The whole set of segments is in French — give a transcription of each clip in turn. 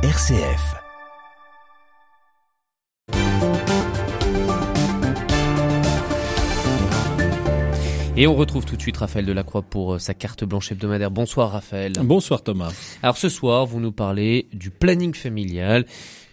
RCF. Et on retrouve tout de suite Raphaël Delacroix pour euh, sa carte blanche hebdomadaire. Bonsoir Raphaël. Bonsoir Thomas. Alors ce soir, vous nous parlez du planning familial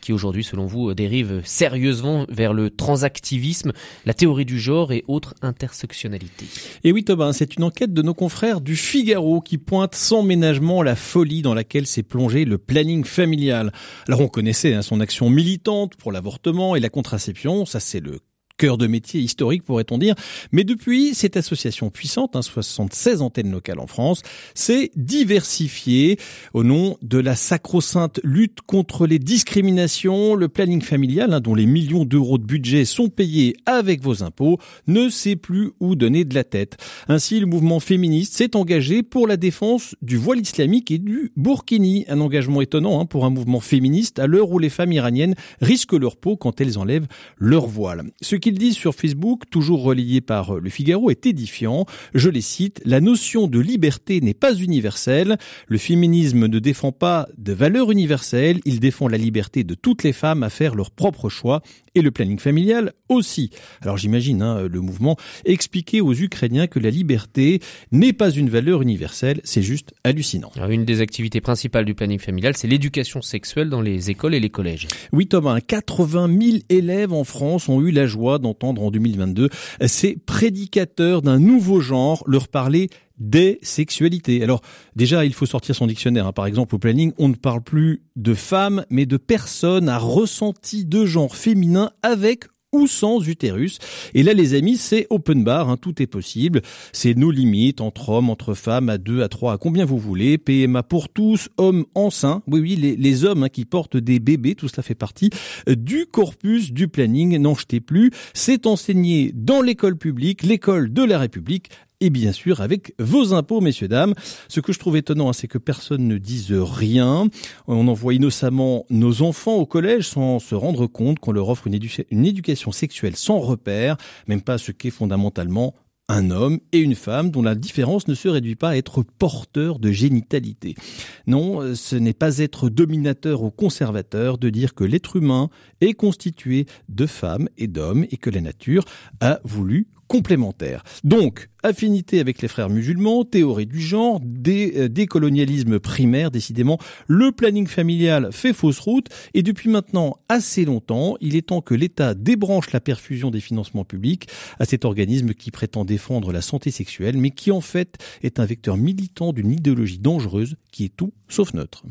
qui aujourd'hui, selon vous, dérive sérieusement vers le transactivisme, la théorie du genre et autres intersectionnalités. Et oui Thomas, c'est une enquête de nos confrères du Figaro qui pointe sans ménagement la folie dans laquelle s'est plongé le planning familial. Alors on connaissait hein, son action militante pour l'avortement et la contraception, ça c'est le cœur de métier historique pourrait-on dire. Mais depuis, cette association puissante, hein, 76 antennes locales en France, s'est diversifiée au nom de la sacro-sainte lutte contre les discriminations. Le planning familial, hein, dont les millions d'euros de budget sont payés avec vos impôts, ne sait plus où donner de la tête. Ainsi, le mouvement féministe s'est engagé pour la défense du voile islamique et du burkini. Un engagement étonnant hein, pour un mouvement féministe à l'heure où les femmes iraniennes risquent leur peau quand elles enlèvent leur voile. Qu'ils disent sur Facebook, toujours relayé par Le Figaro, est édifiant. Je les cite, la notion de liberté n'est pas universelle. Le féminisme ne défend pas de valeurs universelles, il défend la liberté de toutes les femmes à faire leur propre choix et le planning familial aussi. Alors j'imagine hein, le mouvement expliquer aux Ukrainiens que la liberté n'est pas une valeur universelle, c'est juste hallucinant. Alors, une des activités principales du planning familial, c'est l'éducation sexuelle dans les écoles et les collèges. Oui Thomas, 80 000 élèves en France ont eu la joie d'entendre en 2022 ces prédicateurs d'un nouveau genre leur parler des sexualités. Alors déjà, il faut sortir son dictionnaire. Hein. Par exemple, au planning, on ne parle plus de femmes, mais de personnes à ressenti de genre féminin avec ou sans utérus. Et là, les amis, c'est open bar, hein, tout est possible. C'est nos limites entre hommes, entre femmes, à deux, à trois, à combien vous voulez. PMA pour tous, hommes enceints. Oui, oui, les, hommes hein, qui portent des bébés, tout cela fait partie euh, du corpus du planning. N'en jetez plus. C'est enseigné dans l'école publique, l'école de la République, et bien sûr avec vos impôts, messieurs, dames. Ce que je trouve étonnant, hein, c'est que personne ne dise rien. On envoie innocemment nos enfants au collège sans se rendre compte qu'on leur offre une, éducation sexuelle sans repère, même pas ce qu'est fondamentalement un homme et une femme dont la différence ne se réduit pas à être porteur de génitalité. Non, ce n'est pas être dominateur ou conservateur de dire que l'être humain est constitué de femmes et d'hommes et que la nature a voulu complémentaire. Donc, affinité avec les frères musulmans, théorie du genre, euh, décolonialisme primaire, décidément, le planning familial fait fausse route et depuis maintenant assez longtemps, il est temps que l'État débranche la perfusion des financements publics à cet organisme qui prétend défendre la santé sexuelle mais qui en fait est un vecteur militant d'une idéologie dangereuse qui est tout sauf neutre.